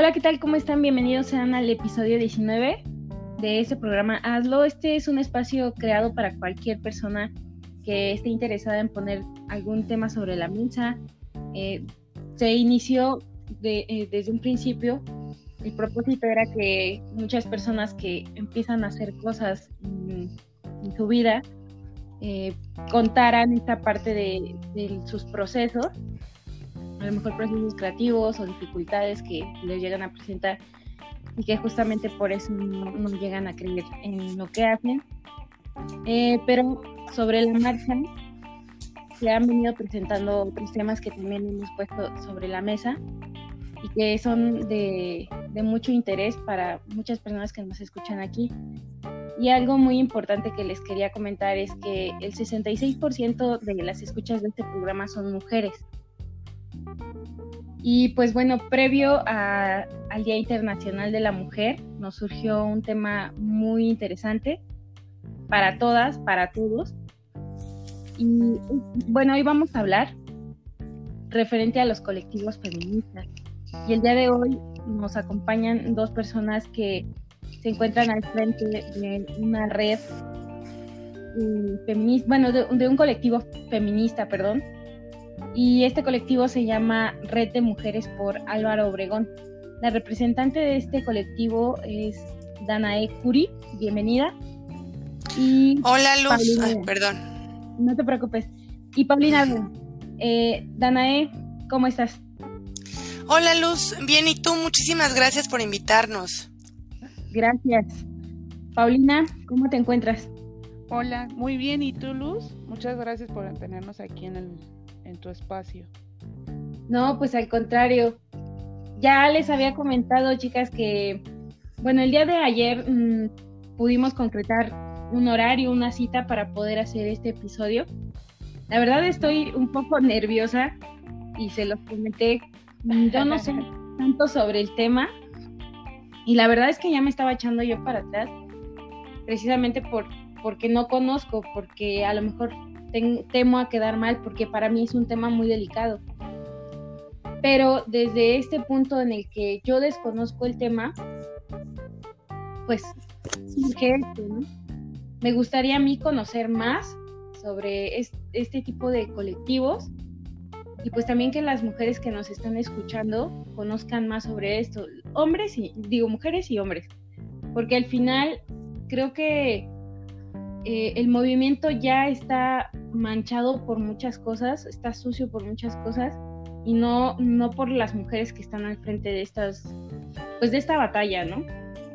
Hola, ¿qué tal? ¿Cómo están? Bienvenidos sean al episodio 19 de este programa Hazlo. Este es un espacio creado para cualquier persona que esté interesada en poner algún tema sobre la mesa. Eh, se inició eh, desde un principio. El propósito era que muchas personas que empiezan a hacer cosas en, su vida eh, contaran esta parte de, de sus procesos a lo mejor procesos creativos o dificultades que les llegan a presentar y que justamente por eso no, llegan a creer en lo que hacen. Eh, pero sobre la marcha se han venido presentando otros temas que también hemos puesto sobre la mesa y que son de, de mucho interés para muchas personas que nos escuchan aquí. Y algo muy importante que les quería comentar es que el 66% de las escuchas de este programa son mujeres. Y pues bueno, previo al Día Internacional de la Mujer, nos surgió un tema muy interesante para todas, para todos. Y bueno, hoy vamos a hablar referente a los colectivos feministas. Y el día de hoy nos acompañan dos personas que se encuentran al frente de una red eh, feminista, bueno, de un colectivo feminista, perdón, y este colectivo se llama Red de Mujeres por Álvaro Obregón. La representante de este colectivo es Danae Curi, bienvenida. Y Hola Luz, perdón. No te preocupes. Y Paulina, eh, Danae, ¿cómo estás? Hola Luz, bien y tú, muchísimas gracias por invitarnos. Gracias. Paulina, ¿cómo te encuentras? Hola, muy bien. ¿Y tú, Luz? Muchas gracias por tenernos aquí en el en tu espacio. No, pues al contrario. Ya les había comentado, chicas, que, bueno, el día de ayer mm, pudimos concretar un horario, una cita para poder hacer este episodio. La verdad estoy un poco nerviosa y se los comenté. Yo no sé tanto sobre el tema y la verdad es que ya me estaba echando yo para atrás, precisamente por, porque no conozco, porque a lo mejor temo a quedar mal porque para mí es un tema muy delicado. Pero desde este punto en el que yo desconozco el tema, pues surge Me gustaría a mí conocer más sobre este tipo de colectivos y pues también que las mujeres que nos están escuchando conozcan más sobre esto, hombres y digo mujeres y hombres, porque al final creo que eh, el movimiento ya está manchado por muchas cosas, está sucio por muchas cosas y no, no por las mujeres que están al frente de estas, pues de esta batalla, ¿no?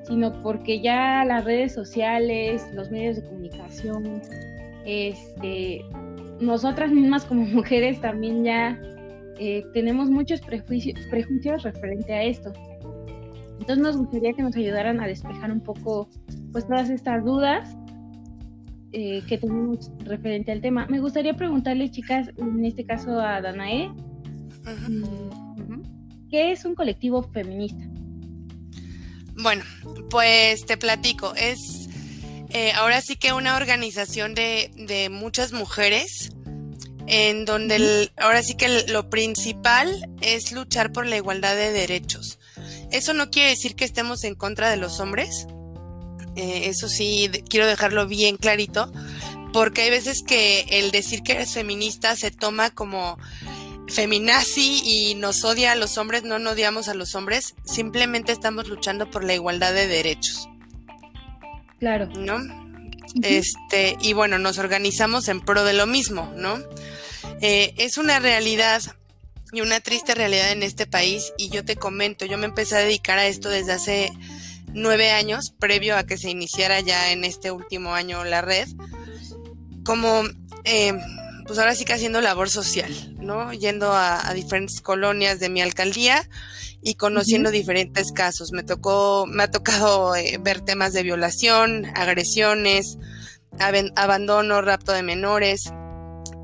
Sino porque ya las redes sociales, los medios de comunicación, este, nosotras mismas como mujeres también ya eh, tenemos muchos prejuicios, prejuicios referente a esto. Entonces nos gustaría que nos ayudaran a despejar un poco pues todas estas dudas eh, que tenemos referente al tema. Me gustaría preguntarle, chicas, en este caso a Danae, mm, ¿qué es un colectivo feminista? Bueno, pues te platico, es eh, ahora sí que una organización de, muchas mujeres en donde ahora sí que lo principal es luchar por la igualdad de derechos. Eso no quiere decir que estemos en contra de los hombres, eh, eso sí, quiero dejarlo bien clarito, porque hay veces que el decir que eres feminista se toma como feminazi y nos odia a los hombres, no odiamos a los hombres, simplemente estamos luchando por la igualdad de derechos. Claro. ¿No? Este, y bueno, nos organizamos en pro de lo mismo, ¿no? Eh, es una realidad y una triste realidad en este país y yo te comento, yo me empecé a dedicar a esto desde hace nueve años, previo a que se iniciara ya en este último año la red, como, eh, pues ahora sí que haciendo labor social, ¿no? Yendo a, diferentes colonias de mi alcaldía y conociendo diferentes casos. Me tocó, me ha tocado eh, ver temas de violación, agresiones, abandono, rapto de menores,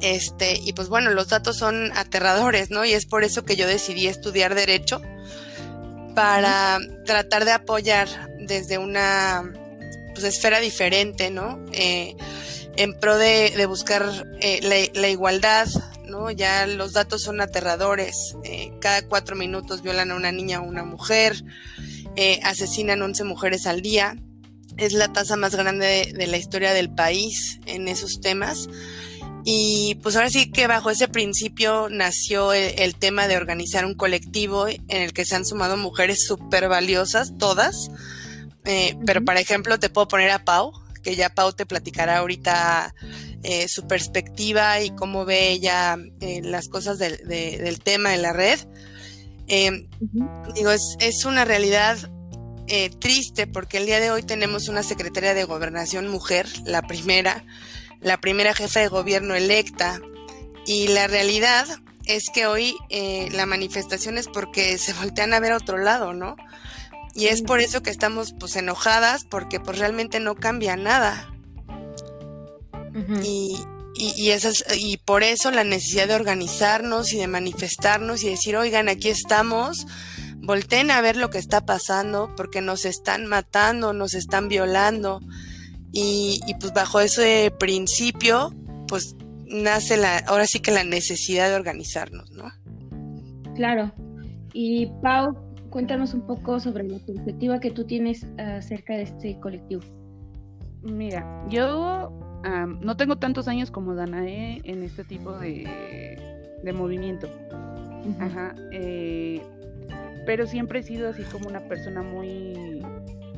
este, y pues bueno, los datos son aterradores, ¿no? Y es por eso que yo decidí estudiar derecho para tratar de apoyar desde una pues, esfera diferente, ¿no? Eh, en pro de, buscar eh, la, igualdad, ¿no? Ya los datos son aterradores. Eh, cada cuatro minutos violan a una niña o una mujer, eh, asesinan 11 mujeres al día. Es la tasa más grande de, la historia del país en esos temas. Y pues ahora sí que bajo ese principio nació el, tema de organizar un colectivo en el que se han sumado mujeres súper valiosas, todas. Eh, pero, por ejemplo, te puedo poner a Pau, que ya Pau te platicará ahorita eh, su perspectiva y cómo ve ella eh, las cosas del tema en la red. Digo, es, es, una realidad triste porque el día de hoy tenemos una secretaria de gobernación mujer, la primera, la primera jefa de gobierno electa. Y la realidad es que hoy eh, la manifestación es porque se voltean a ver a otro lado, ¿no? Y es por eso que estamos pues enojadas, porque pues realmente no cambia nada. y, y, esas, y por eso la necesidad de organizarnos y de manifestarnos y decir, oigan, aquí estamos, volteen a ver lo que está pasando, porque nos están matando, nos están violando, y, pues bajo ese principio, pues nace la, ahora sí que la necesidad de organizarnos, ¿no? Claro. Y Pau, cuéntanos un poco sobre la perspectiva que tú tienes acerca de este colectivo. Mira, yo no tengo tantos años como Danae en este tipo de, de movimiento. Ajá. Eh, pero siempre he sido así como una persona muy,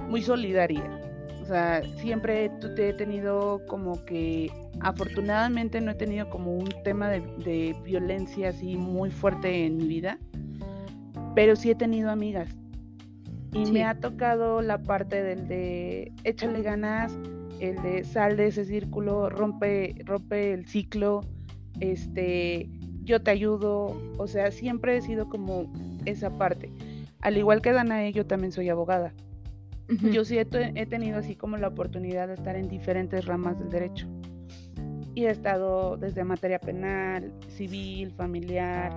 muy solidaria. O sea, siempre te he tenido como que, afortunadamente no he tenido como un tema de, violencia así muy fuerte en mi vida, pero sí he tenido amigas. Y me ha tocado la parte del de échale ganas, el de sal de ese círculo, rompe, rompe el ciclo, este, yo te ayudo, o sea, siempre he sido como esa parte. Al igual que Danae, yo también soy abogada. Yo sí he, tenido así como la oportunidad de estar en diferentes ramas del derecho. Y he estado desde materia penal, civil, familiar,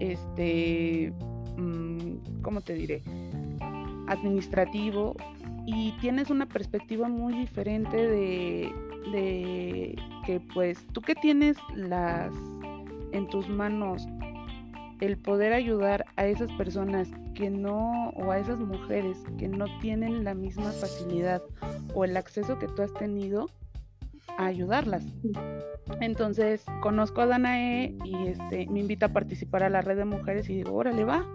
este, mm, ¿cómo te diré? Administrativo. Y tienes una perspectiva muy diferente de, de que pues tú que tienes las en tus manos el poder ayudar a esas personas que no, o a esas mujeres que no tienen la misma facilidad o el acceso que tú has tenido a ayudarlas. Entonces conozco a Danae y este, me invita a participar a la red de mujeres y digo, órale, va,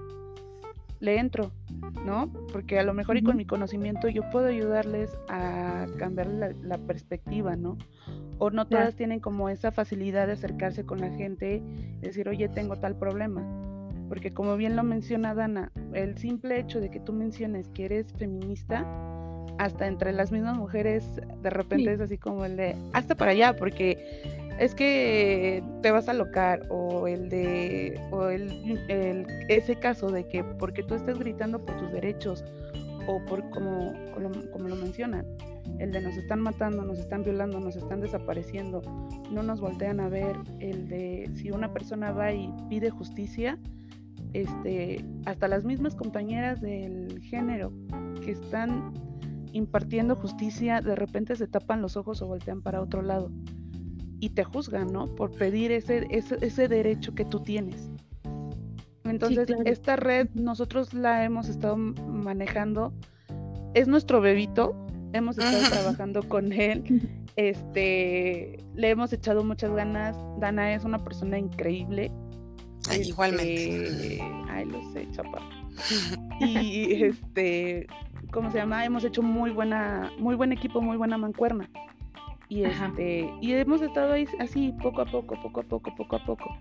le entro, ¿no? Porque a lo mejor y con mi conocimiento yo puedo ayudarles a cambiar la, perspectiva, ¿no? O no todas tienen como esa facilidad de acercarse con la gente, decir, oye, tengo tal problema porque como bien lo menciona Dana, el simple hecho de que tú menciones que eres feminista, hasta entre las mismas mujeres de repente es así como el de, hasta para allá, porque es que te vas a locar, o el de, o el, ese caso de que porque tú estás gritando por tus derechos, o por como, como lo mencionan, el de nos están matando, nos están violando, nos están desapareciendo, no nos voltean a ver, el de si una persona va y pide justicia, este, hasta las mismas compañeras del género que están impartiendo justicia, de repente se tapan los ojos o voltean para otro lado y te juzgan, ¿no? Por pedir ese, ese, derecho que tú tienes. Entonces, esta red nosotros la hemos estado manejando, es nuestro bebito, hemos estado trabajando con él, este, le hemos echado muchas ganas, Dana es una persona increíble, igualmente. Este, ay, lo sé, chapa. y este, ¿cómo se llama? Hemos hecho muy buena, muy buen equipo, muy buena mancuerna. Y este, y hemos estado ahí así poco a poco, poco a poco, poco a poco.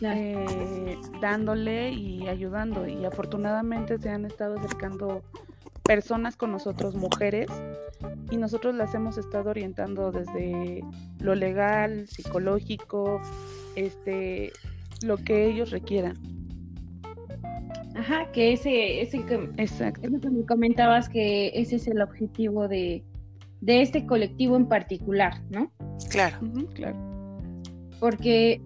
Eh, dándole y ayudando. Y afortunadamente se han estado acercando personas con nosotros, mujeres, y nosotros las hemos estado orientando desde lo legal, psicológico, este, lo que ellos requieran. Ajá, que ese, ese que, Exacto. Eso que me comentabas que ese es el objetivo de, de este colectivo en particular, ¿no? Claro, claro. Porque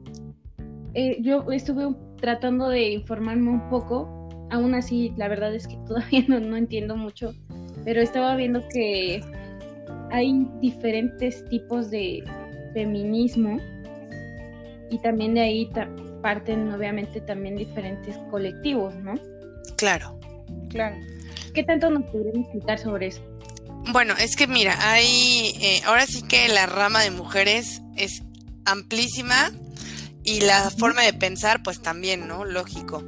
eh, yo estuve tratando de informarme un poco, aún así la verdad es que todavía no, no entiendo mucho, pero estaba viendo que hay diferentes tipos de feminismo y también de ahí parten obviamente también diferentes colectivos, ¿no? Claro. Claro. ¿Qué tanto nos podrían explicar sobre eso? Bueno, es que mira, hay, eh, ahora sí que la rama de mujeres es amplísima y la forma de pensar, pues también, ¿no? Lógico.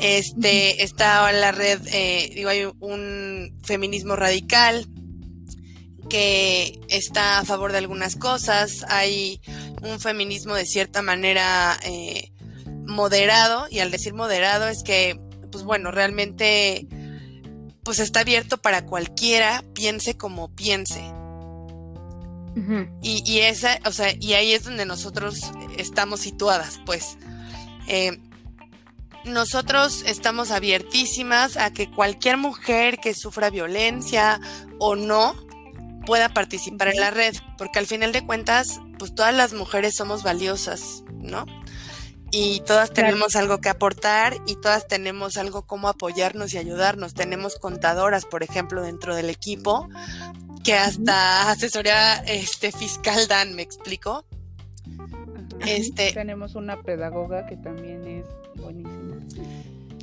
Este, está la red, eh, digo, hay un feminismo radical que está a favor de algunas cosas, hay un feminismo de cierta manera eh, moderado, y al decir moderado es que, pues bueno, realmente pues está abierto para cualquiera, piense como piense. y, y, esa, o sea, y ahí es donde nosotros estamos situadas, pues. Eh, nosotros estamos abiertísimas a que cualquier mujer que sufra violencia o no pueda participar en la red, porque al final de cuentas, pues todas las mujeres somos valiosas, ¿no? y todas tenemos algo que aportar y todas tenemos algo como apoyarnos y ayudarnos. Tenemos contadoras, por ejemplo, dentro del equipo, que hasta asesoría este, fiscal dan, ¿me explico? Este, tenemos una pedagoga que también es buenísima.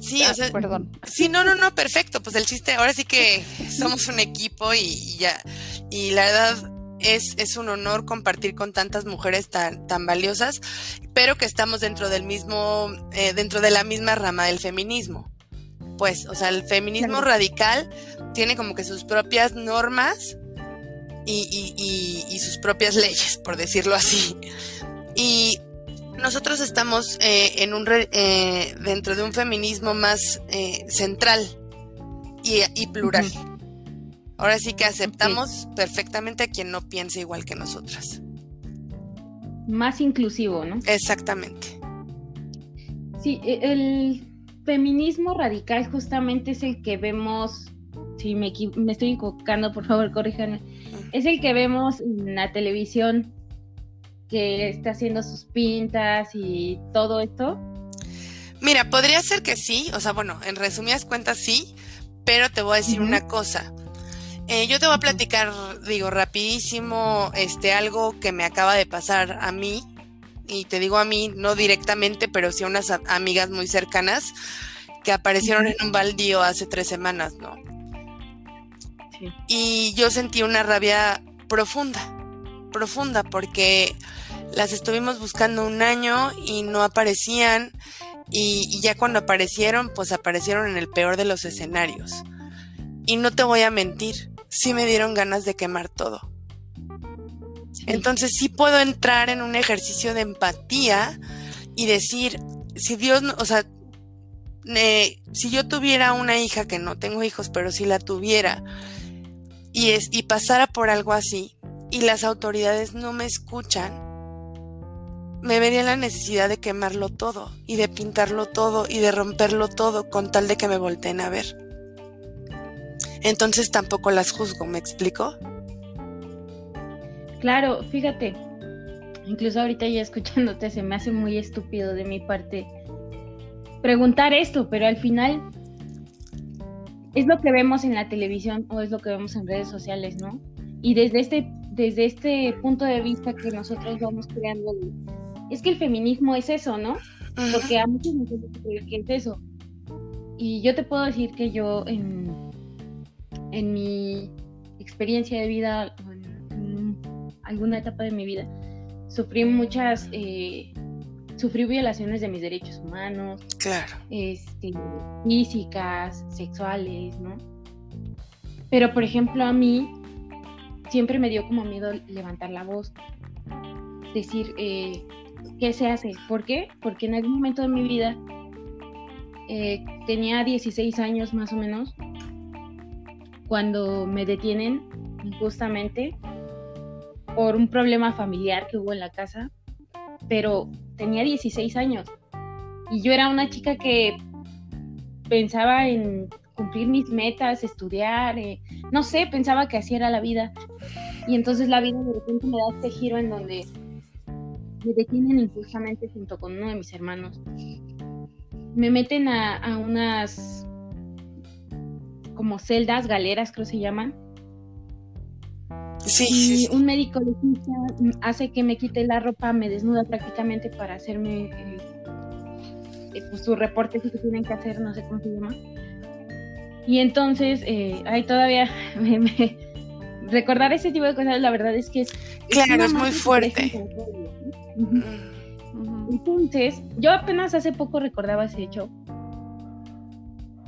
Sí, o ah, sea, perdón. Sí, no, no, no, perfecto. Pues el chiste, ahora sí que somos un equipo y, y ya. Y la verdad, es, es, un honor compartir con tantas mujeres tan, tan valiosas, pero que estamos dentro del mismo, eh, dentro de la misma rama del feminismo. Pues, o sea, el feminismo radical tiene como que sus propias normas y, y, sus propias leyes, por decirlo así. Y nosotros estamos eh, en un eh, dentro de un feminismo más central y, plural. Ahora sí que aceptamos perfectamente a quien no piense igual que nosotras. Más inclusivo, ¿no? Exactamente. Sí, e, el feminismo radical justamente es el que vemos, si me, me estoy equivocando, por favor, corríjanme, es el que vemos en la televisión que está haciendo sus pintas y todo esto. Mira, podría ser que sí, o sea, bueno, en resumidas cuentas sí, pero te voy a decir una cosa. Eh, yo te voy a platicar, digo, rapidísimo, este, algo que me acaba de pasar a mí, y te digo a mí, no directamente, pero sí a unas amigas muy cercanas que aparecieron en un baldío hace tres semanas, ¿no? Sí. Y yo sentí una rabia profunda, profunda, porque las estuvimos buscando un año y no aparecían, y, y ya cuando aparecieron, pues aparecieron en el peor de los escenarios. Y no te voy a mentir, sí me dieron ganas de quemar todo. Entonces sí puedo entrar en un ejercicio de empatía y decir, si Dios, o sea, si yo tuviera una hija que no tengo hijos, pero si la tuviera y, es, y pasara por algo así y las autoridades no me escuchan, me vería la necesidad de quemarlo todo y de pintarlo todo y de romperlo todo con tal de que me volteen a ver entonces tampoco las juzgo, ¿me explico? Claro, fíjate, incluso ahorita ya escuchándote se me hace muy estúpido de mi parte preguntar esto, pero al final es lo que vemos en la televisión o es lo que vemos en redes sociales, ¿no? Y desde este, desde este punto de vista que nosotros vamos creando, es que el feminismo es eso, ¿no? Porque a muchos nos creen que es eso. Y yo te puedo decir que yo en, en mi experiencia de vida, en, alguna etapa de mi vida, sufrí muchas, eh, sufrí violaciones de mis derechos humanos, claro. este, físicas, sexuales, ¿no? Pero, por ejemplo, a mí siempre me dio como miedo levantar la voz, decir, eh, ¿qué se hace? ¿Por qué? Porque en algún momento de mi vida eh, tenía 16 años más o menos cuando me detienen justamente por un problema familiar que hubo en la casa, pero tenía 16 años y yo era una chica que pensaba en cumplir mis metas, estudiar, eh, no sé, pensaba que así era la vida. Y entonces la vida de repente me da este giro en donde me detienen injustamente junto con uno de mis hermanos. Me meten a, a unas como celdas, galeras creo se llaman. Sí, un médico legista hace que me quite la ropa, me desnuda prácticamente para hacerme eh, eh, pues, su reporte que tienen que hacer, no sé cómo se llama. Y entonces, eh, ahí todavía recordar ese tipo de cosas, la verdad es que es... Claro, es, muy fuerte. Entonces, yo apenas hace poco recordaba ese hecho.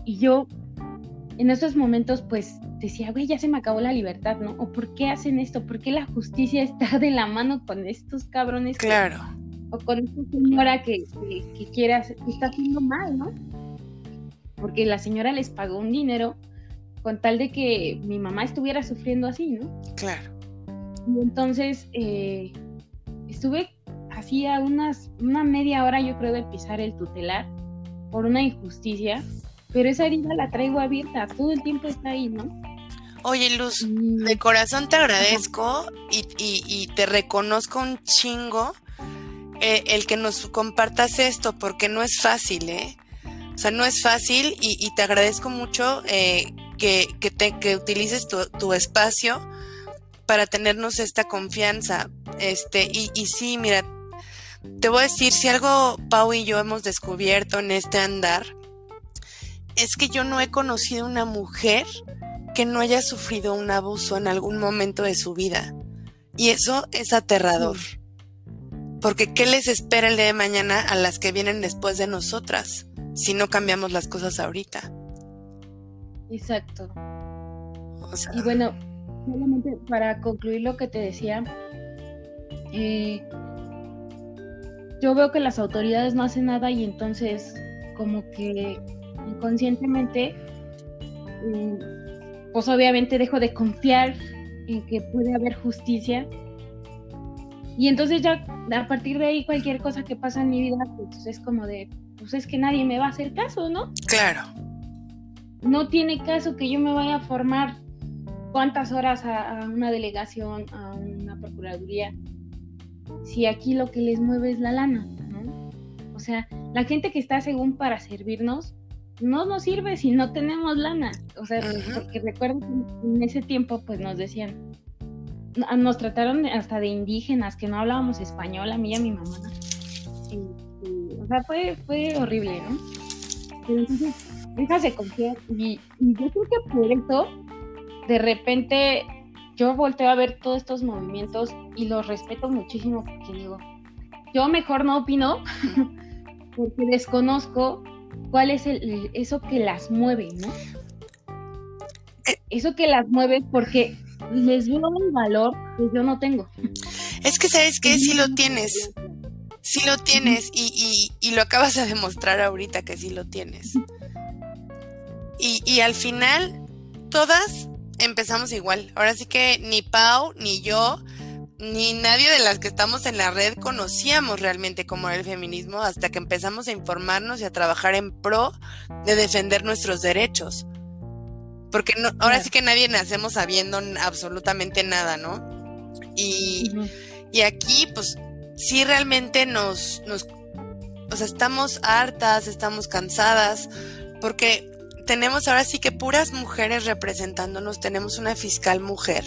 Y yo, en esos momentos, pues decía, güey, ya se me acabó la libertad, ¿no? ¿O por qué hacen esto? ¿Por qué la justicia está de la mano con estos cabrones? Claro. o con esta señora que, que, quiere hacer, que está haciendo mal, ¿no? Porque la señora les pagó un dinero con tal de que mi mamá estuviera sufriendo así, ¿no? Claro. Y entonces eh, estuve hacía unas, una media hora yo creo de pisar el tutelar por una injusticia, pero esa herida la traigo abierta, todo el tiempo está ahí, ¿no? Oye Luz, de corazón te agradezco y, y, te reconozco un chingo eh, el que nos compartas esto, porque no es fácil, ¿eh? O sea, no es fácil y, te agradezco mucho eh, que, que, te, que utilices tu, tu, espacio para tenernos esta confianza. Este, y, y sí, mira, te voy a decir, si algo Pau y yo hemos descubierto en este andar, es que yo no he conocido una mujer que no haya sufrido un abuso en algún momento de su vida. Y eso es aterrador. Porque ¿qué les espera el día de mañana a las que vienen después de nosotras si no cambiamos las cosas ahorita? Exacto. y bueno, solamente para concluir lo que te decía, eh, yo veo que las autoridades no hacen nada y entonces como que inconscientemente, mm, pues obviamente dejo de confiar en que puede haber justicia. Y entonces ya a partir de ahí cualquier cosa que pasa en mi vida, pues es como de, pues es que nadie me va a hacer caso, ¿no? Claro. No tiene caso que yo me vaya a formar cuántas horas a, a una delegación, a una procuraduría, si aquí lo que les mueve es la lana, ¿no? O sea, la gente que está según para servirnos, no nos sirve si no tenemos lana. O sea, porque recuerdo que en ese tiempo pues nos decían, nos trataron hasta de indígenas, que no hablábamos español, a mí y a mi mamá. o sea, fue, fue horrible, ¿no? Confiar. Y, y yo creo que por eso, de repente, yo volteo a ver todos estos movimientos y los respeto muchísimo porque digo, yo mejor no opino porque desconozco cuál es el, eso que las mueve, ¿no? Eh. Eso que las mueve porque les veo un valor que yo no tengo. Es que sabes que sí lo tienes, sí lo tienes y, y, lo acabas de demostrar ahorita que sí lo tienes. Y, y al final, todas empezamos igual. Ahora sí que ni Pau, ni yo, ni nadie de las que estamos en la red conocíamos realmente cómo era el feminismo hasta que empezamos a informarnos y a trabajar en pro de defender nuestros derechos. Porque no, ahora sí que nadie nacemos sabiendo absolutamente nada, ¿no? Y, y aquí, pues, sí realmente nos, nos, o sea, estamos hartas, estamos cansadas, porque tenemos ahora sí que puras mujeres representándonos, tenemos una fiscal mujer.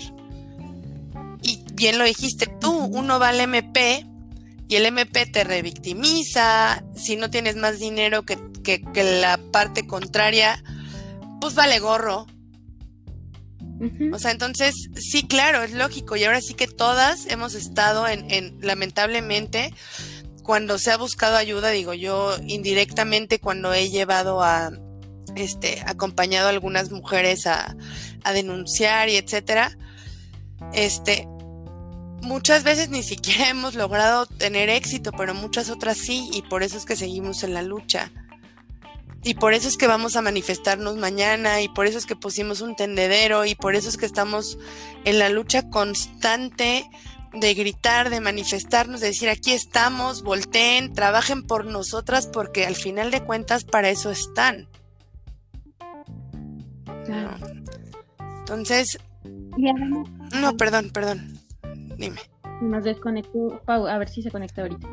Y bien lo dijiste tú, uno va al MP y el MP te revictimiza, si no tienes más dinero que, la parte contraria, pues vale gorro. O sea, entonces, sí, claro, es lógico. Y ahora sí que todas hemos estado en, en, lamentablemente, cuando se ha buscado ayuda, digo yo, indirectamente, cuando he llevado a, este, acompañado a algunas mujeres a, denunciar y etcétera. Este, muchas veces ni siquiera hemos logrado tener éxito, pero muchas otras sí, y por eso es que seguimos en la lucha. Y por eso es que vamos a manifestarnos mañana, y por eso es que pusimos un tendedero, y por eso es que estamos en la lucha constante de gritar, de manifestarnos, de decir aquí estamos, volteen, trabajen por nosotras, porque al final de cuentas para eso están. Entonces. no, perdón, perdón. Dime. Nos desconectó. Pau, a ver si se conecta ahorita.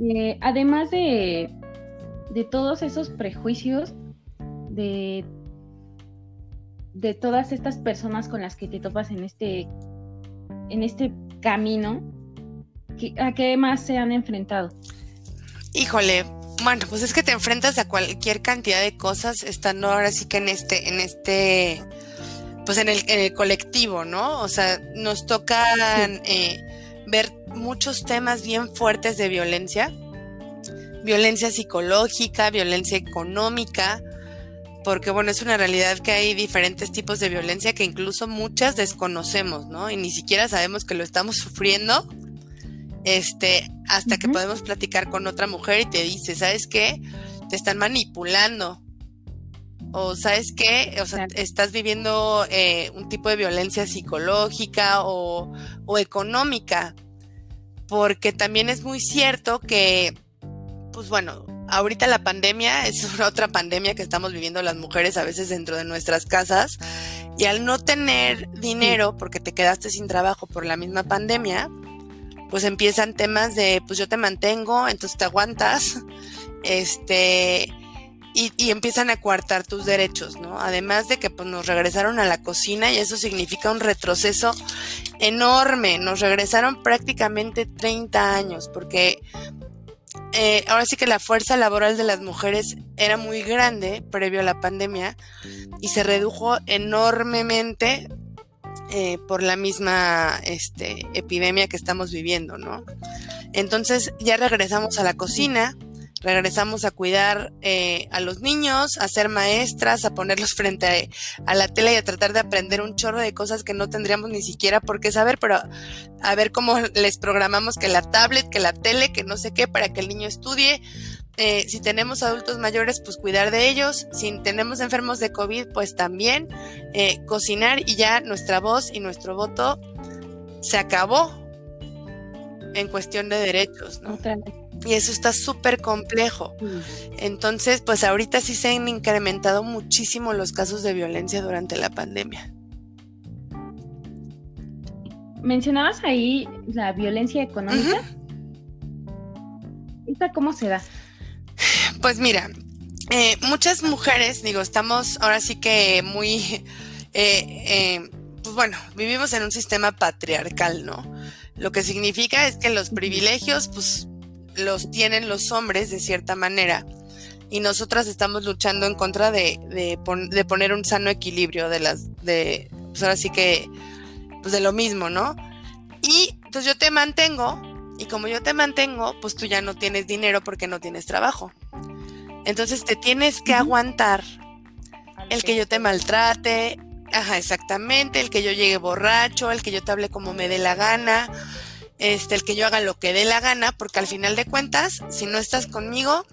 Eh, además de, de todos esos prejuicios, de, de todas estas personas con las que te topas en este en este camino, ¿a qué más se han enfrentado? Híjole, bueno, pues es que te enfrentas a cualquier cantidad de cosas estando ahora sí que en este, en este, pues en el, colectivo, ¿no? O sea, nos tocan eh, ver muchos temas bien fuertes de violencia, violencia psicológica, violencia económica, porque bueno, es una realidad que hay diferentes tipos de violencia que incluso muchas desconocemos, ¿no? Y ni siquiera sabemos que lo estamos sufriendo este, hasta que podemos platicar con otra mujer y te dice, ¿sabes qué? Te están manipulando. O sabes qué, o sea, estás viviendo eh, un tipo de violencia psicológica o, o económica. Porque también es muy cierto que, pues bueno, ahorita la pandemia es otra pandemia que estamos viviendo las mujeres a veces dentro de nuestras casas. Y al no tener dinero, porque te quedaste sin trabajo por la misma pandemia, pues empiezan temas de, pues yo te mantengo, entonces te aguantas, este, y, empiezan a coartar tus derechos, ¿no? Además de que pues nos regresaron a la cocina y eso significa un retroceso enorme, nos regresaron prácticamente 30 años, porque eh, ahora sí que la fuerza laboral de las mujeres era muy grande previo a la pandemia y se redujo enormemente eh, por la misma este, epidemia que estamos viviendo, ¿no? Entonces ya regresamos a la cocina, regresamos a cuidar eh, a los niños, a ser maestras, a ponerlos frente a, la tele y a tratar de aprender un chorro de cosas que no tendríamos ni siquiera por qué saber, pero a ver cómo les programamos que la tablet, que la tele, que no sé qué, para que el niño estudie, eh, si tenemos adultos mayores, pues cuidar de ellos. Si tenemos enfermos de COVID, pues también eh, cocinar y ya nuestra voz y nuestro voto se acabó en cuestión de derechos, ¿no? Y eso está súper complejo. Entonces, pues ahorita sí se han incrementado muchísimo los casos de violencia durante la pandemia. Mencionabas ahí la violencia económica. ¿Esta cómo se da? Pues mira, eh, muchas mujeres, digo, estamos ahora sí que muy, eh, eh, pues bueno, vivimos en un sistema patriarcal, ¿no? Lo que significa es que los privilegios, pues, los tienen los hombres de cierta manera y nosotras estamos luchando en contra de, de, poner un sano equilibrio de las, de, pues ahora sí que, pues de lo mismo, ¿no? Y entonces yo te mantengo y como yo te mantengo, pues tú ya no tienes dinero porque no tienes trabajo. Entonces te tienes que aguantar el que yo te maltrate, ajá, exactamente, el que yo llegue borracho, el que yo te hable como me dé la gana, este, el que yo haga lo que dé la gana, porque al final de cuentas, si no estás conmigo,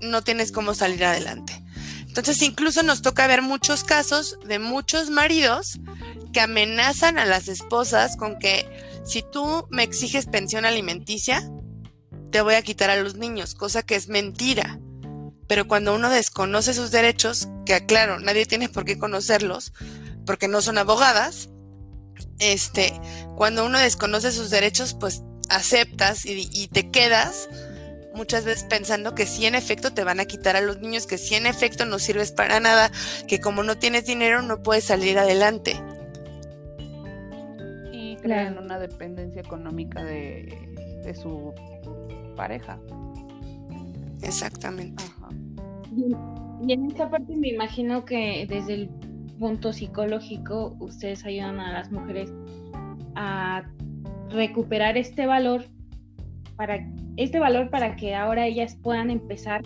no tienes cómo salir adelante. Entonces, incluso nos toca ver muchos casos de muchos maridos que amenazan a las esposas con que si tú me exiges pensión alimenticia, te voy a quitar a los niños, cosa que es mentira pero cuando uno desconoce sus derechos, que claro, nadie tiene por qué conocerlos, porque no son abogadas, este, cuando uno desconoce sus derechos, pues aceptas y, te quedas muchas veces pensando que sí en efecto te van a quitar a los niños, que sí en efecto no sirves para nada, que como no tienes dinero no puedes salir adelante. Crean una dependencia económica de, de su pareja. Exactamente. Y, en esta parte me imagino que desde el punto psicológico ustedes ayudan a las mujeres a recuperar este valor para este valor para que ahora ellas puedan empezar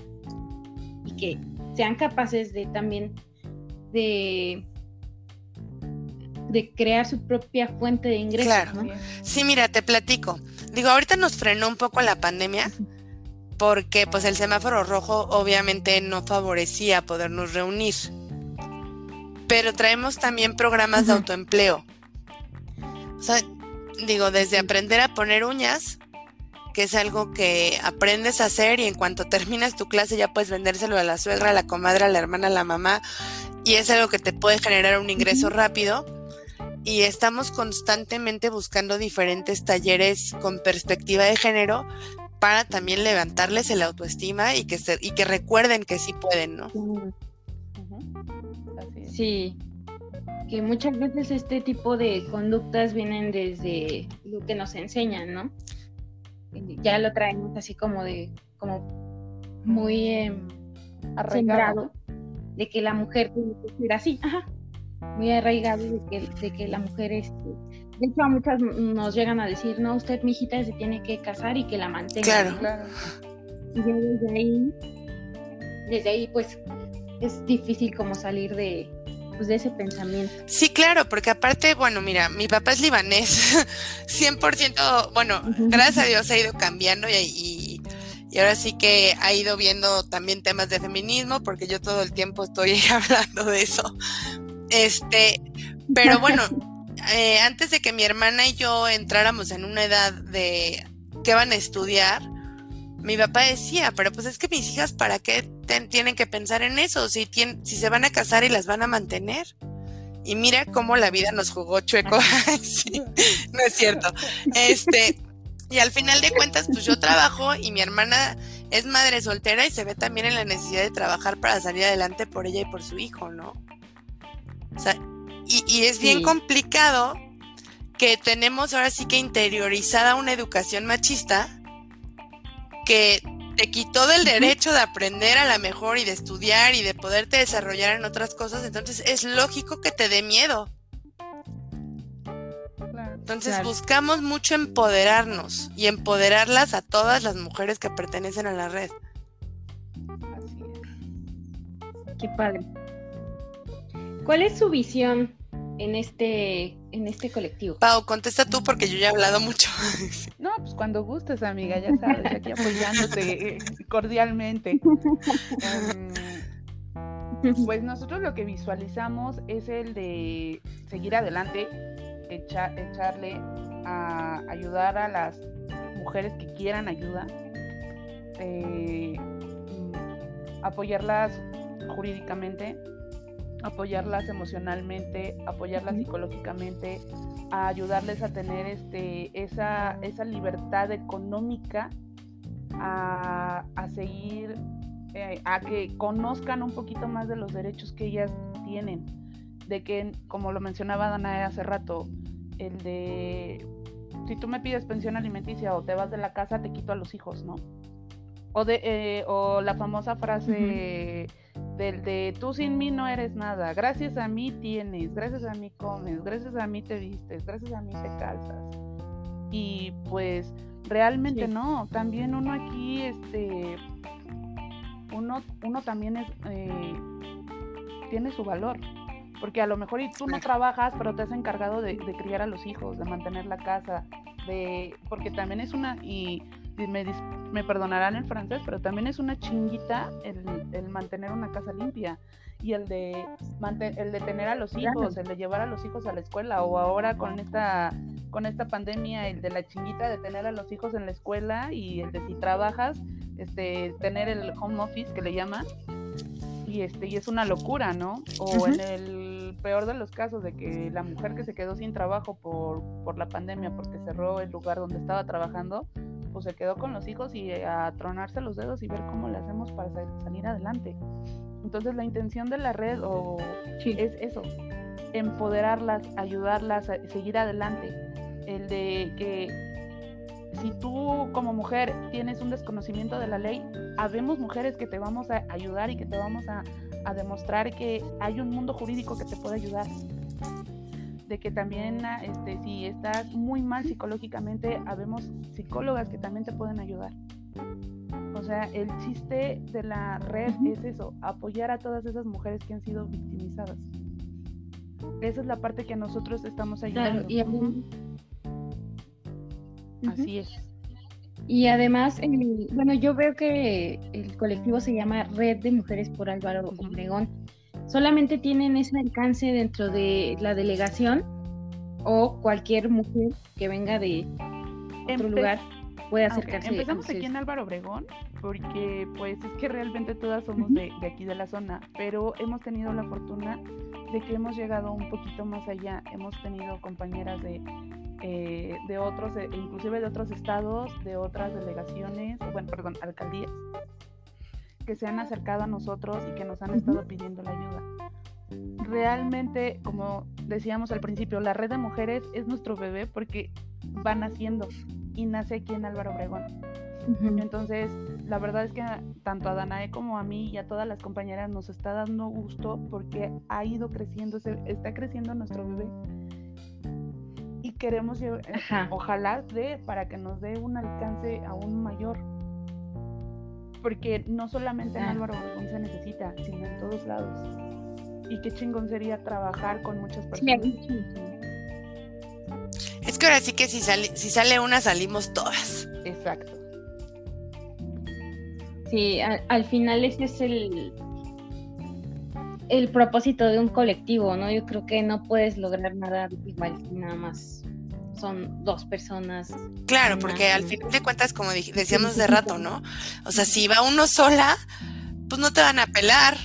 y que sean capaces de también de de crear su propia fuente de ingresos. Claro. Sí, mira, te platico. Digo, ahorita nos frenó un poco la pandemia, porque pues el semáforo rojo obviamente no favorecía podernos reunir. Pero traemos también programas de autoempleo. O sea, digo, desde aprender a poner uñas, que es algo que aprendes a hacer y en cuanto terminas tu clase ya puedes vendérselo a la suegra, a la comadre, a la hermana, a la mamá, y es algo que te puede generar un ingreso rápido. Y estamos constantemente buscando diferentes talleres con perspectiva de género para también levantarles el autoestima y que, se, y que recuerden que sí pueden, ¿no? Sí. que muchas veces este tipo de conductas vienen desde lo que nos enseñan, ¿no? Ya lo traemos así como de, como muy eh, arraigado, de que la mujer tiene que ser así, ajá, muy arraigado de que, de que la mujer es... Este, de hecho, a muchas nos llegan a decir, no, usted, mi hijita, se tiene que casar y que la mantenga. Claro, claro. Y desde ahí, desde ahí, pues, es difícil como salir de, pues, de ese pensamiento. Sí, claro, porque aparte, bueno, mira, mi papá es libanés, 100%, bueno, gracias a Dios ha ido cambiando y, y, y, ahora sí que ha ido viendo también temas de feminismo, porque yo todo el tiempo estoy hablando de eso. Este, pero bueno, eh, antes de que mi hermana y yo entráramos en una edad de qué van a estudiar, mi papá decía, pero pues es que mis hijas, ¿para qué tienen que pensar en eso? Si, si se van a casar y las van a mantener. Y mira cómo la vida nos jugó chueco. no es cierto. Este, y al final de cuentas, pues yo trabajo y mi hermana es madre soltera y se ve también en la necesidad de trabajar para salir adelante por ella y por su hijo, ¿no? O sea, y, es bien complicado que tenemos ahora sí que interiorizada una educación machista que te quitó del derecho de aprender a la mejor y de estudiar y de poderte desarrollar en otras cosas, entonces es lógico que te dé miedo. Entonces buscamos mucho empoderarnos y empoderarlas a todas las mujeres que pertenecen a la red. Así es. Qué padre. ¿Cuál es su visión en este, en este colectivo? Pau, contesta tú porque yo ya he hablado mucho. No, pues cuando gustes, amiga, ya sabes, aquí apoyándote cordialmente. Em, pues nosotros lo que visualizamos es el de seguir adelante, echarle a ayudar a las mujeres que quieran ayuda, eh, apoyarlas jurídicamente, apoyarlas emocionalmente, apoyarlas psicológicamente, a ayudarles a tener este, esa, esa libertad económica, a, seguir, eh, a que conozcan un poquito más de los derechos que ellas tienen, de que, como lo mencionaba Dana hace rato, el de, si tú me pides pensión alimenticia o te vas de la casa, te quito a los hijos, ¿no? O, de, eh, o la famosa frase del de tú sin mí no eres nada, gracias a mí tienes, gracias a mí comes, gracias a mí te vistes, gracias a mí te calzas. Y pues realmente no, también uno aquí, este, uno, uno también es, eh, tiene su valor. Porque a lo mejor y tú no trabajas, pero te has encargado de, de criar a los hijos, de mantener la casa, de porque también es una, y me, me perdonarán el francés, pero también es una chinguita el, mantener una casa limpia y el de el de tener a los hijos, el de llevar a los hijos a la escuela o ahora con esta con esta pandemia el de la chinguita de tener a los hijos en la escuela y el de si trabajas este tener el home office que le llaman y este y es una locura, ¿no? O en el peor de los casos de que la mujer que se quedó sin trabajo por por la pandemia porque cerró el lugar donde estaba trabajando pues se quedó con los hijos y a tronarse los dedos y ver cómo le hacemos para salir adelante. Entonces la intención de la red o es eso, empoderarlas, ayudarlas a seguir adelante. El de que si tú como mujer tienes un desconocimiento de la ley, habemos mujeres que te vamos a ayudar y que te vamos a, a demostrar que hay un mundo jurídico que te puede ayudar de que también ah, este, si estás muy mal psicológicamente, habemos psicólogas que también te pueden ayudar. O sea, el chiste de la red es eso, apoyar a todas esas mujeres que han sido victimizadas. Esa es la parte que nosotros estamos ayudando. y Así es. Y además, bueno, yo veo que el colectivo se llama Red de Mujeres por Álvaro Obregón solamente tienen ese alcance dentro de la delegación o cualquier mujer que venga de otro lugar puede acercarse. Empezamos aquí en Álvaro Obregón porque pues es que realmente todas somos de, aquí de la zona, pero hemos tenido la fortuna de que hemos llegado un poquito más allá. Hemos tenido compañeras de, eh, de otros, eh, inclusive de otros estados, de otras delegaciones, bueno, perdón, alcaldías, que se han acercado a nosotros y que nos han estado pidiendo la ayuda. Realmente, como decíamos al principio, la red de mujeres es nuestro bebé porque va naciendo y nace aquí en Álvaro Obregón. Entonces, la verdad es que tanto a Danae como a mí y a todas las compañeras nos está dando gusto porque ha ido creciendo, está creciendo nuestro bebé. Y queremos, eh, ojalá de, para que nos dé un alcance aún mayor. Porque no solamente en Álvaro Obregón se necesita, sino en todos lados. Y qué chingón sería trabajar con muchas personas. Es que ahora sí que si sale, si sale una, salimos todas. Exacto. Sí, al, final ese es el, el propósito de un colectivo, ¿no? Yo creo que no puedes lograr nada igual si nada más son dos personas. Claro, porque al final de cuentas, como decíamos de rato, ¿no? O sea, si va uno sola, pues no te van a pelar,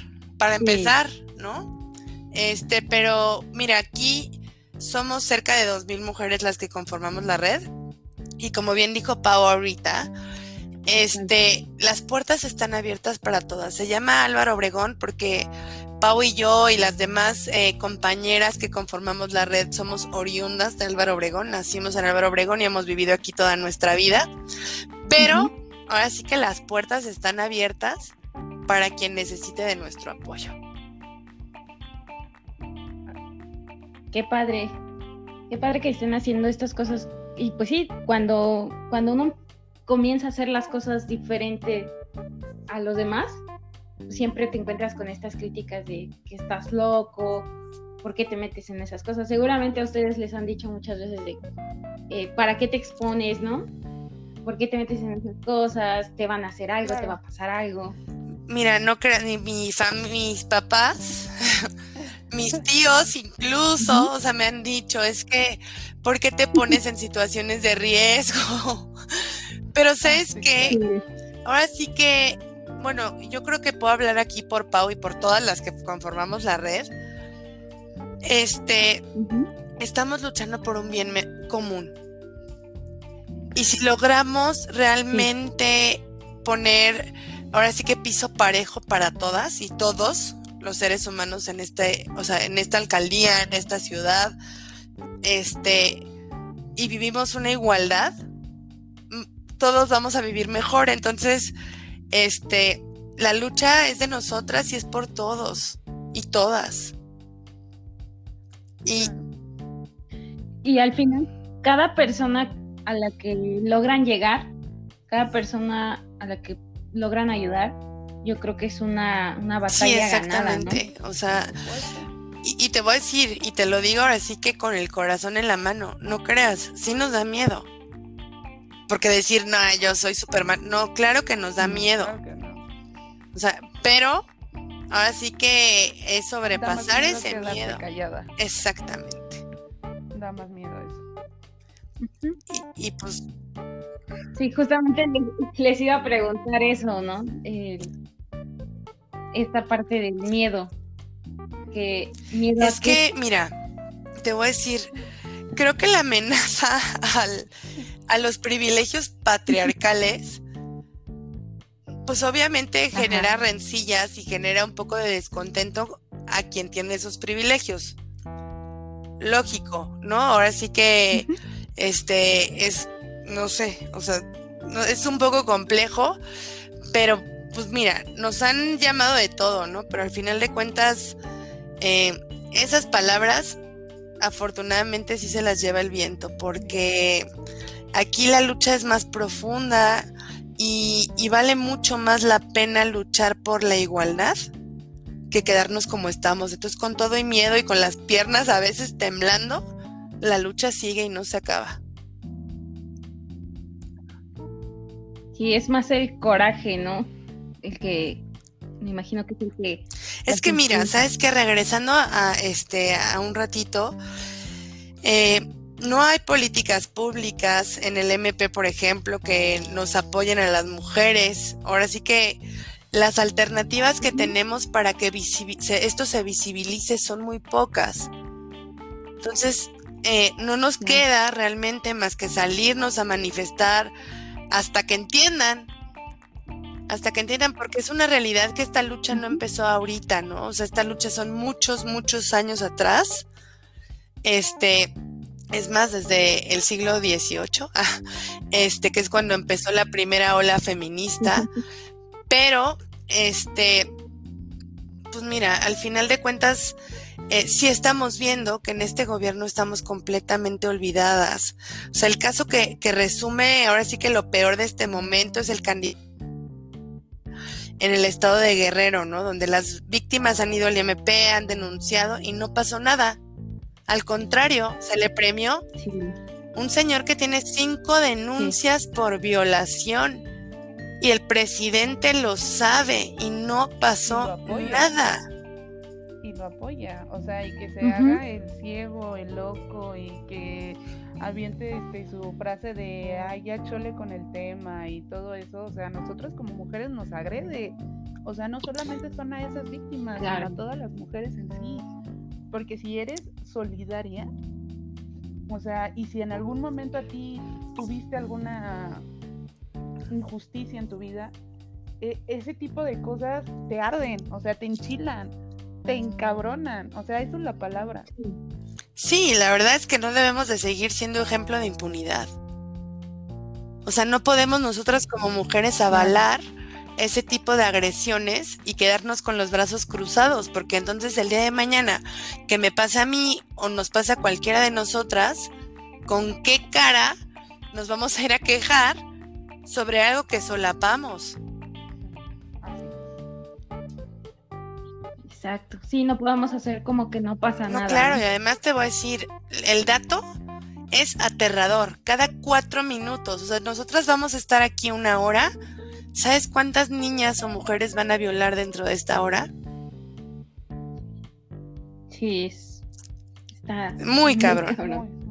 para empezar, ¿no? Este, pero mira, aquí somos cerca de 2.000 mujeres las que conformamos la red. Y como bien dijo Pau ahorita, este, las puertas están abiertas para todas. Se llama Álvaro Obregón porque Pau y yo y las demás eh, compañeras que conformamos la red somos oriundas de Álvaro Obregón. Nacimos en Álvaro Obregón y hemos vivido aquí toda nuestra vida. Pero ahora sí que las puertas están abiertas para quien necesite de nuestro apoyo. Qué padre, qué padre que estén haciendo estas cosas. Y pues sí, cuando, cuando uno comienza a hacer las cosas diferente a los demás, siempre te encuentras con estas críticas de que estás loco, ¿por qué te metes en esas cosas? Seguramente a ustedes les han dicho muchas veces de, eh, ¿para qué te expones, no? ¿Por qué te metes en esas cosas? ¿Te van a hacer algo? ¿Te va a pasar algo? Mira, no crean, ni mis, mis papás, mis tíos incluso, o sea, me han dicho, es que, ¿por qué te pones en situaciones de riesgo? Pero sabes que ahora sí que, bueno, yo creo que puedo hablar aquí por Pau y por todas las que conformamos la red. Este, estamos luchando por un bien común. Y si logramos realmente poner, ahora sí que piso parejo para todas y todos los seres humanos en este, o sea, en esta alcaldía, en esta ciudad, este, y vivimos una igualdad, todos vamos a vivir mejor. Entonces, este, la lucha es de nosotras y es por todos y todas. Y, y al final, cada persona a la que logran llegar, cada persona a la que logran ayudar, yo creo que es una, una batalla. Sí, exactamente. O sea, y, y, te voy a decir, y te lo digo ahora sí que con el corazón en la mano, no creas, sí nos da miedo porque decir, no, yo soy Superman, no, claro que nos da miedo. O sea, pero ahora sí que es sobrepasar ese miedo. Exactamente. Da más miedo eso. Y, pues... Sí, justamente les iba a preguntar eso, ¿no? esta parte del miedo. Que miedo es que, mira, te voy a decir, creo que la amenaza al, a los privilegios patriarcales, pues obviamente genera rencillas y genera un poco de descontento a quien tiene esos privilegios. Lógico, ¿no? Ahora sí que este es, no sé, o sea, es un poco complejo, pero pues mira, nos han llamado de todo, ¿no? Pero al final de cuentas, eh, esas palabras afortunadamente sí se las lleva el viento, porque Aquí la lucha es más profunda y, vale mucho más la pena luchar por la igualdad que quedarnos como estamos. Entonces con todo y miedo y con las piernas a veces temblando, la lucha sigue y no se acaba. Sí, es más el coraje, ¿no? El que me imagino que es el que es que mira, sabes que regresando a, este a un ratito, eh, no hay políticas públicas en el MP, por ejemplo, que nos apoyen a las mujeres. Ahora sí que las alternativas que tenemos para que esto se visibilice son muy pocas. Entonces, eh, no nos queda realmente más que salirnos a manifestar hasta que entiendan, hasta que entiendan, porque es una realidad que esta lucha no empezó ahorita, ¿no? O sea, esta lucha son muchos, muchos años atrás este, es más, desde el siglo XVIII, ah, este, que es cuando empezó la primera ola feminista, pero, este, pues mira, al final de cuentas, eh, sí estamos viendo que en este gobierno estamos completamente olvidadas. O sea, el caso que, que resume ahora sí que lo peor de este momento es el candidato en el estado de Guerrero, ¿no? Donde las víctimas han ido al IMP, han denunciado y no pasó nada. Al contrario, se le premió un señor que tiene cinco denuncias por violación y el presidente lo sabe y no pasó nada. Y lo apoya, o sea, y que se haga el ciego, el loco y que aviente este, su frase de, ay, ya chole con el tema y todo eso, o sea, nosotros como mujeres nos agrede. O sea, no solamente son a esas víctimas, sino a todas las mujeres en sí. Porque si eres solidaria, o sea, y si en algún momento a ti tuviste alguna injusticia en tu vida, e, ese tipo de cosas te arden, o sea, te enchilan, te encabronan, o sea, eso es la palabra. Sí, la verdad es que no debemos de seguir siendo ejemplo de impunidad. O sea, no podemos nosotras como mujeres avalar ese tipo de agresiones y quedarnos con los brazos cruzados, porque entonces el día de mañana que me pasa a mí o nos pasa a cualquiera de nosotras, ¿con qué cara nos vamos a ir a quejar sobre algo que solapamos? Exacto. Sí, no podemos hacer como que no pasa no, nada. Claro, y además te voy a decir, el dato es aterrador. Cada cuatro minutos, o sea, nosotras vamos a estar aquí una hora. ¿Sabes cuántas niñas o mujeres van a violar dentro de esta hora? Sí, es, está muy cabrón.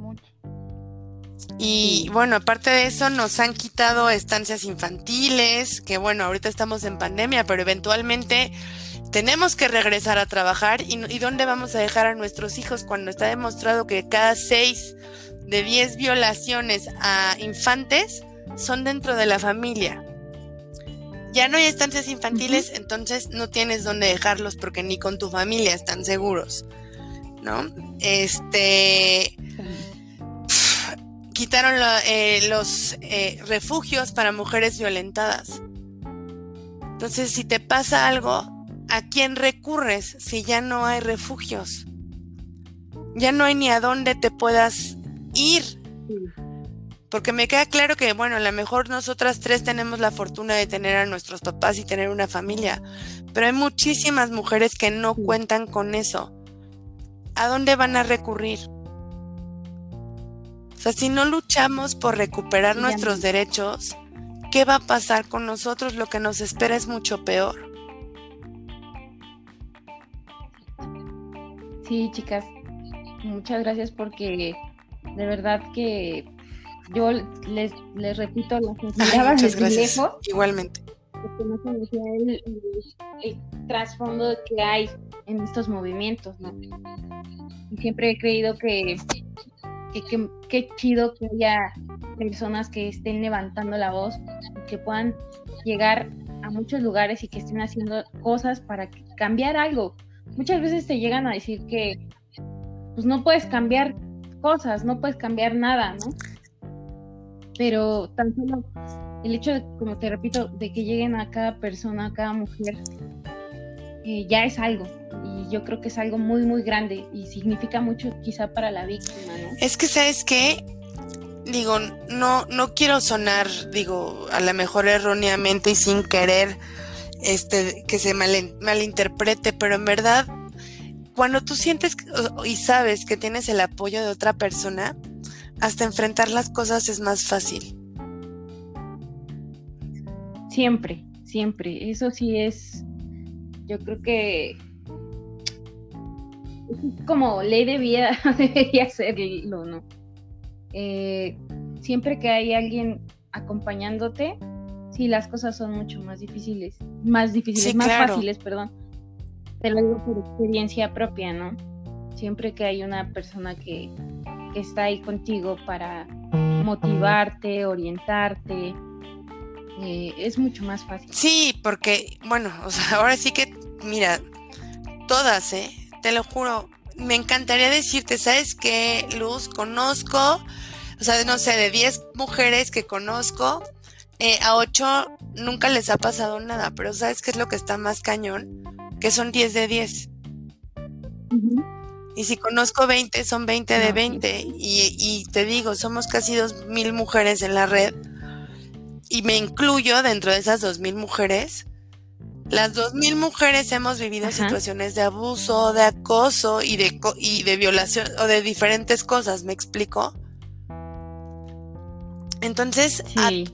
Y bueno, aparte de eso, nos han quitado estancias infantiles, que bueno, ahorita estamos en pandemia, pero eventualmente tenemos que regresar a trabajar y, dónde vamos a dejar a nuestros hijos cuando está demostrado que cada seis de diez violaciones a infantes son dentro de la familia. Ya no hay estancias infantiles, entonces no tienes dónde dejarlos porque ni con tu familia están seguros, ¿no? Este quitaron eh, los eh, refugios para mujeres violentadas. Entonces, si te pasa algo, ¿a quién recurres si ya no hay refugios? Ya no hay ni a dónde te puedas ir. Porque me queda claro que, bueno, a lo mejor nosotras tres tenemos la fortuna de tener a nuestros papás y tener una familia, pero hay muchísimas mujeres que no cuentan con eso. ¿A dónde van a recurrir? O sea, si no luchamos por recuperar nuestros derechos, ¿qué va a pasar con nosotros? Lo que nos espera es mucho peor. Sí, chicas, muchas gracias porque de verdad que yo les, les repito, las admiraba desde lejos. Igualmente. Porque no conocía el, trasfondo que hay en estos movimientos, ¿no? Y siempre he creído que qué chido que haya personas que estén levantando la voz, que puedan llegar a muchos lugares y que estén haciendo cosas para cambiar algo, muchas veces te llegan a decir que pues no puedes cambiar cosas, no puedes cambiar nada, ¿no? Pero tan solo el hecho de, como te repito, de que lleguen a cada persona, a cada mujer, eh, ya es algo. Y yo creo que es algo muy, muy grande y significa mucho quizá para la víctima, ¿no? Es que, ¿sabes qué? Digo, no, no quiero sonar, digo, a lo mejor erróneamente y sin querer, este, que se malinterprete, pero en verdad, cuando tú sientes y sabes que tienes el apoyo de otra persona, hasta enfrentar las cosas es más fácil. Siempre, siempre. Eso sí es, yo creo que como ley de vida debería serlo, ¿no? Eh, siempre que hay alguien acompañándote, sí las cosas son mucho más difíciles, más difíciles, más fáciles, perdón. Te lo digo por experiencia propia, ¿no? Siempre que hay una persona que, está ahí contigo para motivarte, orientarte, eh, es mucho más fácil. Sí, porque, bueno, o sea, ahora sí que, mira, todas, ¿eh? Te lo juro, me encantaría decirte, ¿sabes qué, Luz? Conozco, o sea, no sé, de 10 mujeres que conozco, eh, a 8 nunca les ha pasado nada, pero ¿sabes qué es lo que está más cañón? Que son 10 de 10. Y si conozco 20, son 20 de 20. Y, y, te digo, somos casi 2.000 mujeres en la red. Y me incluyo dentro de esas 2.000 mujeres. Las 2.000 mujeres hemos vivido situaciones de abuso, de acoso y de, y de violación o de diferentes cosas, ¿me explico? Entonces,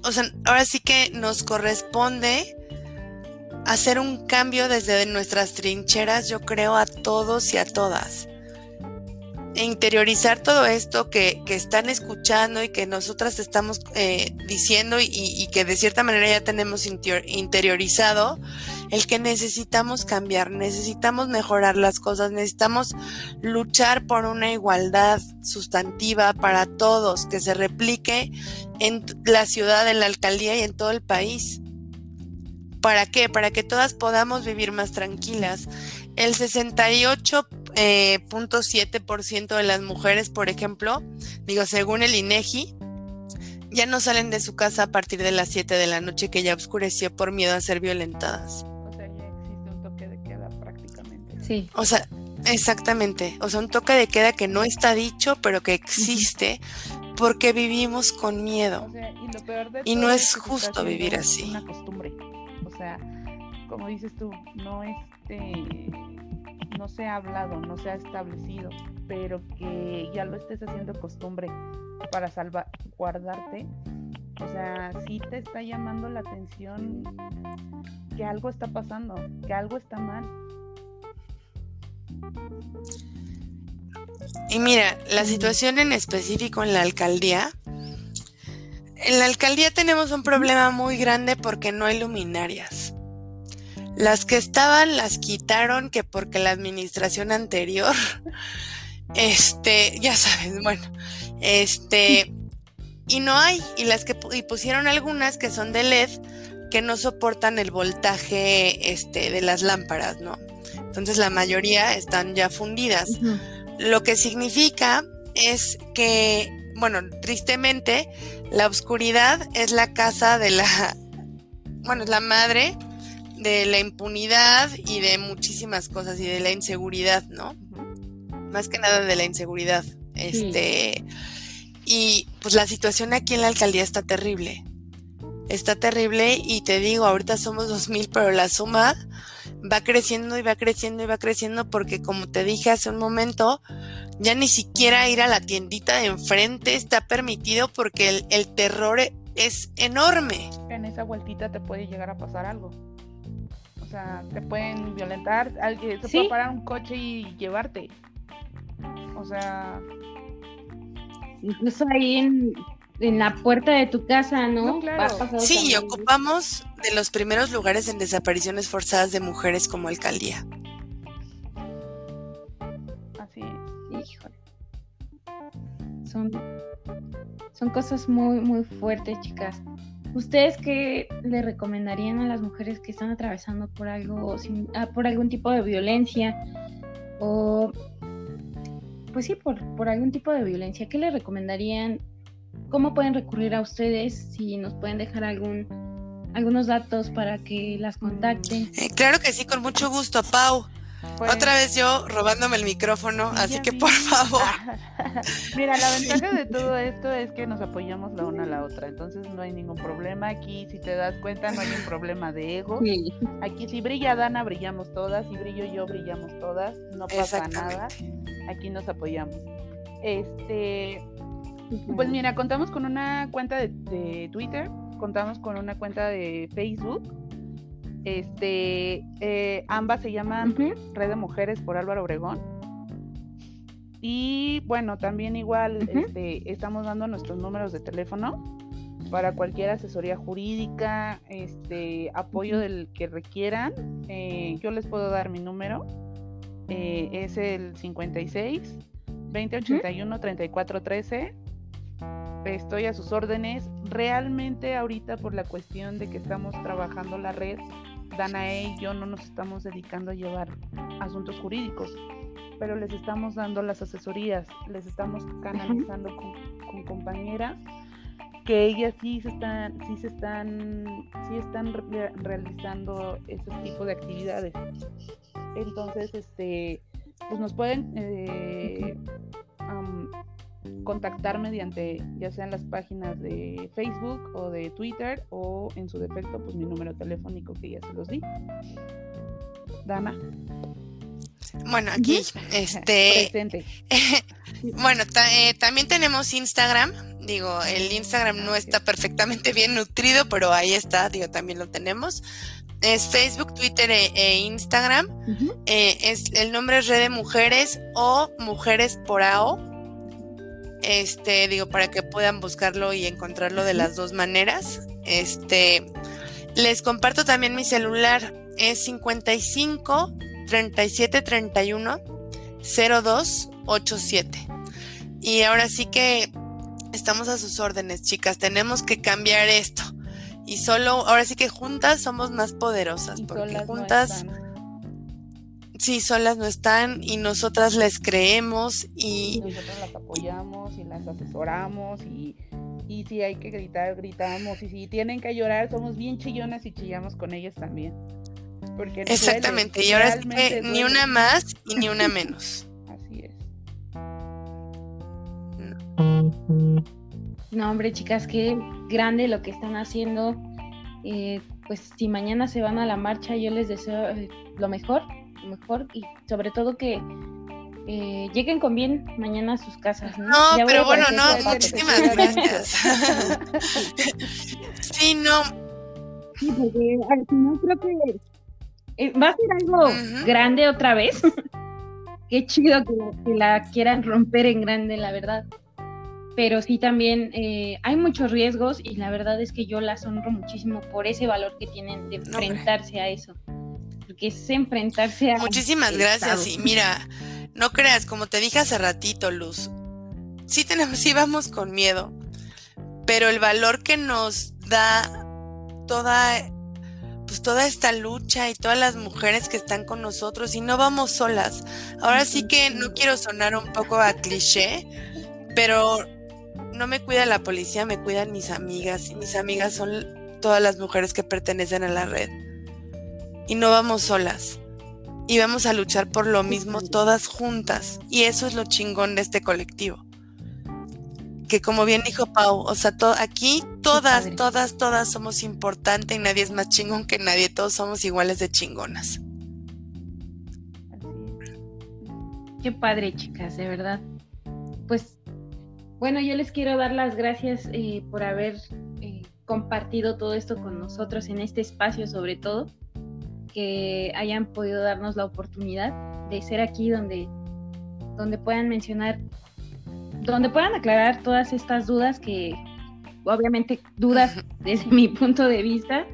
o sea, ahora sí que nos corresponde hacer un cambio desde nuestras trincheras, yo creo, a todos y a todas. Interiorizar todo esto que, que están escuchando y que nosotras estamos eh, diciendo y, y, que de cierta manera ya tenemos interiorizado el que necesitamos cambiar, necesitamos mejorar las cosas, necesitamos luchar por una igualdad sustantiva para todos, que se replique en la ciudad, en la alcaldía y en todo el país. ¿Para qué? Para que todas podamos vivir más tranquilas. El 68.7% eh, de las mujeres, por ejemplo, digo, según el INEGI, ya no salen de su casa a partir de las 7 de la noche que ya oscureció por miedo a ser violentadas. Sí. O sea, exactamente. O sea, un toque de queda que no está dicho, pero que existe porque vivimos con miedo. y, no es, justo vivir así. Una costumbre. O sea, como dices tú, no este no se ha hablado, no se ha establecido, pero que ya lo estés haciendo costumbre para salvaguardarte. O sea, sí te está llamando la atención que algo está pasando, que algo está mal y mira, la situación en específico en la alcaldía, en la alcaldía tenemos un problema muy grande porque no hay luminarias. Las que estaban las quitaron que porque la administración anterior, este, ya sabes, bueno, este, y no hay, y las que y pusieron algunas que son de LED que no soportan el voltaje este de las lámparas, ¿no? Entonces la mayoría están ya fundidas. Lo que significa es que, bueno, tristemente, la oscuridad es la casa de la, bueno, es la madre de la impunidad y de muchísimas cosas y de la inseguridad, ¿no? Más que nada de la inseguridad. Este, y pues la situación aquí en la alcaldía está terrible. Está terrible y te digo, ahorita somos 2000, pero la suma va creciendo y va creciendo y va creciendo porque como te dije hace un momento, ya ni siquiera ir a la tiendita de enfrente está permitido porque el, terror es enorme. En esa vueltita te puede llegar a pasar algo. O sea, te pueden violentar, alguien se puede parar un coche y llevarte. O sea, incluso ahí en, en la puerta de tu casa, ¿no? Sí, y ocupamos de los primeros lugares en desapariciones forzadas de mujeres como alcaldía. Así es. Híjole. Son, son cosas muy, muy fuertes, chicas. ¿Ustedes qué le recomendarían a las mujeres que están atravesando por algo, ah, por algún tipo de violencia? O, pues sí, por, por algún tipo de violencia. ¿Qué le recomendarían ¿Cómo pueden recurrir a ustedes? Si nos pueden dejar algún algunos datos para que las contacten. Eh, claro que sí, con mucho gusto, Pau. Pues Otra vez yo robándome el micrófono, así que por favor. Mira, la ventaja de todo esto es que nos apoyamos la una a la otra, entonces no hay ningún problema. Aquí, si te das cuenta, no hay un problema de ego. Aquí, si brilla Dana, brillamos todas, si brillo yo, brillamos todas, no pasa nada. Aquí nos apoyamos. Este, pues mira, contamos con una cuenta de, Twitter, contamos con una cuenta de Facebook. Este, eh, ambas se llaman Red de Mujeres por Álvaro Obregón. Y bueno, también igual este, estamos dando nuestros números de teléfono para cualquier asesoría jurídica, este, apoyo del que requieran. Eh, yo les puedo dar mi número. Eh, es el 56 2081 3413 estoy a sus órdenes. Realmente ahorita por la cuestión de que estamos trabajando la red, Danae y yo no nos estamos dedicando a llevar asuntos jurídicos. pero les estamos dando las asesorías, les estamos canalizando con, compañeras que ellas sí se están, sí se están, sí están realizando ese tipo de actividades. Entonces, este, pues nos pueden eh, contactar mediante ya sean las páginas de Facebook o de Twitter o en su defecto pues mi número telefónico que ya se los di. Dana. Bueno, aquí, este, bueno, eh, también tenemos Instagram. Digo, el Instagram no está perfectamente bien nutrido, pero ahí está, digo, también lo tenemos. Es Facebook, Twitter e, e Instagram. Eh, es, el nombre es Red de Mujeres o Mujeres por AO. Este, digo, para que puedan buscarlo y encontrarlo de las dos maneras. Este, les comparto también mi celular. Es 55 37 31 02 87. Y ahora sí que estamos a sus órdenes, chicas. Tenemos que cambiar esto. Y solo, ahora sí que juntas somos más poderosas, porque juntas, sí, solas no están y nosotras les creemos y... Nosotras las apoyamos y las asesoramos y, y si hay que gritar, gritamos y si tienen que llorar, somos bien chillonas y chillamos con ellas también. Porque Exactamente, y ahora sí que ni una más y ni una menos. Así es. No, hombre, chicas, qué grande lo que están haciendo. Eh, pues si mañana se van a la marcha, yo les deseo eh, lo mejor, mejor y sobre todo que eh, lleguen con bien mañana a sus casas. No, no pero bueno, no, muchísimas gracias. sí, no. Sí, porque al final creo que va a ser algo grande otra vez. Qué chido que la quieran romper en grande, la verdad pero sí también eh, hay muchos riesgos y la verdad es que yo las honro muchísimo por ese valor que tienen de enfrentarse a eso, porque es enfrentarse a... Muchísimas gracias y mira, no creas, como te dije hace ratito, Luz, sí tenemos, sí vamos con miedo, pero el valor que nos da toda pues toda esta lucha y todas las mujeres que están con nosotros y no vamos solas. Ahora sí que no quiero sonar un poco a cliché, pero no me cuida la policía, me cuidan mis amigas y mis amigas son todas las mujeres que pertenecen a la red. Y no vamos solas. Y vamos a luchar por lo mismo todas juntas. Y eso es lo chingón de este colectivo. Que como bien dijo Pau, o sea, aquí todas, todas, todas somos importantes y nadie es más chingón que nadie. Todos somos iguales de chingonas. Qué padre, chicas, de verdad. Pues bueno, yo les quiero dar las gracias eh, por haber eh, compartido todo esto con nosotros en este espacio, sobre todo, que hayan podido darnos la oportunidad de ser aquí donde, donde puedan mencionar, donde puedan aclarar todas estas dudas que, obviamente, dudas desde mi punto de vista,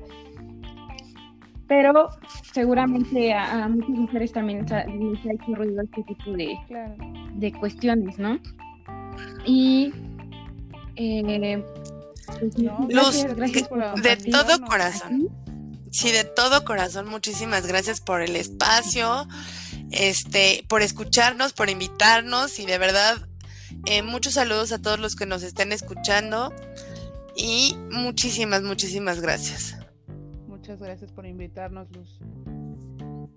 pero seguramente a, muchas mujeres también les ha, hecho ruido este tipo de, de cuestiones, ¿no? Y eh, pues, Luz, de, todo corazón. Sí, de todo corazón, muchísimas gracias por el espacio, este, por escucharnos, por invitarnos y de verdad eh, muchos saludos a todos los que nos estén escuchando y muchísimas, muchísimas gracias. Muchas gracias por invitarnos, Luz.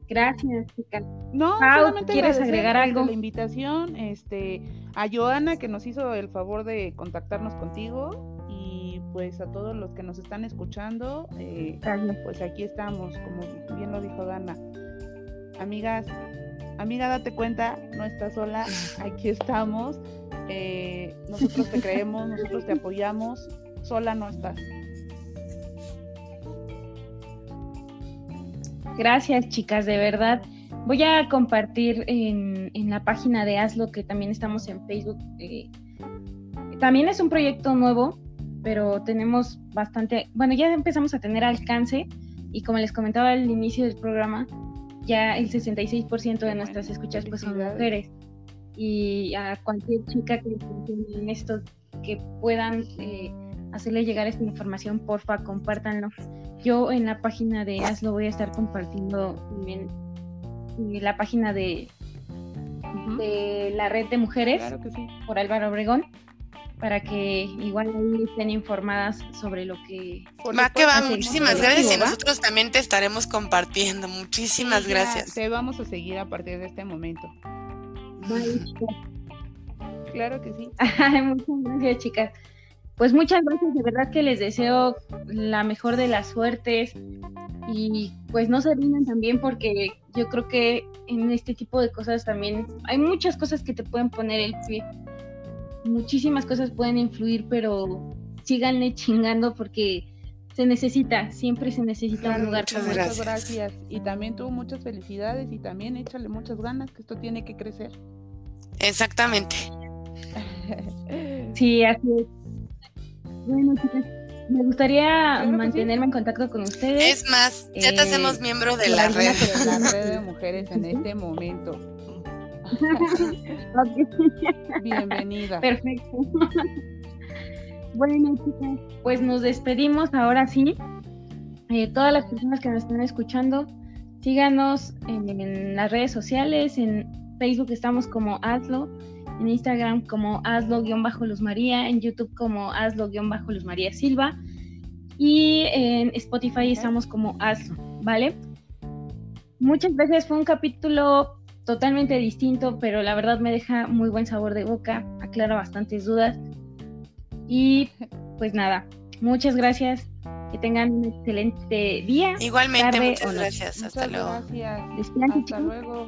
Gracias, chicas. No, solamente ¿quieres agregar algo? La invitación, este, a Joana que nos hizo el favor de contactarnos contigo pues a todos los que nos están escuchando, eh, pues aquí estamos, como bien lo dijo Dana. Amigas, amiga, date cuenta, no estás sola, aquí estamos. Eh, nosotros te creemos, nosotros te apoyamos, sola no estás. Gracias, chicas, de verdad. Voy a compartir en, la página de Hazlo, que también estamos en Facebook. Eh, también es un proyecto nuevo, pero tenemos bastante, bueno, ya empezamos a tener alcance y como les comentaba al inicio del programa, ya el 66% de nuestras escuchas pues son mujeres. Y a cualquier chica que en esto, que puedan eh, hacerle llegar esta información, porfa, compártanlo. Yo en la página de Hazlo voy a estar compartiendo también la página de de la red de mujeres Claro que sí. por Álvaro Obregón para que igual ahí estén informadas sobre lo que Va que va, muchísimas ¿no? gracias y nosotros también te estaremos compartiendo. Muchísimas Sí, gracias. Te vamos a seguir a partir de este momento. Claro que sí. Muchas gracias, chicas. Pues muchas gracias, de verdad que les deseo la mejor de las suertes y pues no se rindan también porque yo creo que en este tipo de cosas también hay muchas cosas que te pueden poner el pie. Muchísimas cosas pueden influir, pero síganle chingando porque se necesita, siempre se necesita Claro, un lugar muchas como Muchas este. gracias. Y también tú muchas felicidades y también échale muchas ganas que esto tiene que crecer. Exactamente. Sí, así es. Bueno, chicas, me gustaría Claro que sí. mantenerme en contacto con ustedes. Es más, ya te Eh, hacemos miembro de la red. de la red de mujeres en este momento. Bienvenida. Perfecto. bueno, chicas, pues nos despedimos ahora sí. Eh, todas las personas que nos están escuchando, síganos en, en las redes sociales, en Facebook estamos como Hazlo, en Instagram como Hazlo-Luz María, en YouTube como Hazlo-Luz María Silva y en Spotify estamos como Hazlo, ¿vale? Muchas veces fue un capítulo totalmente distinto, pero la verdad me deja muy buen sabor de boca, aclara bastantes dudas. Y pues nada, muchas gracias, que tengan un excelente día. Igualmente, tarde muchas gracias. Hasta Muchas luego. gracias. Hasta chicos. luego.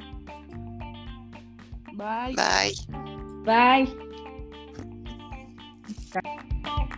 Bye. Bye. Bye.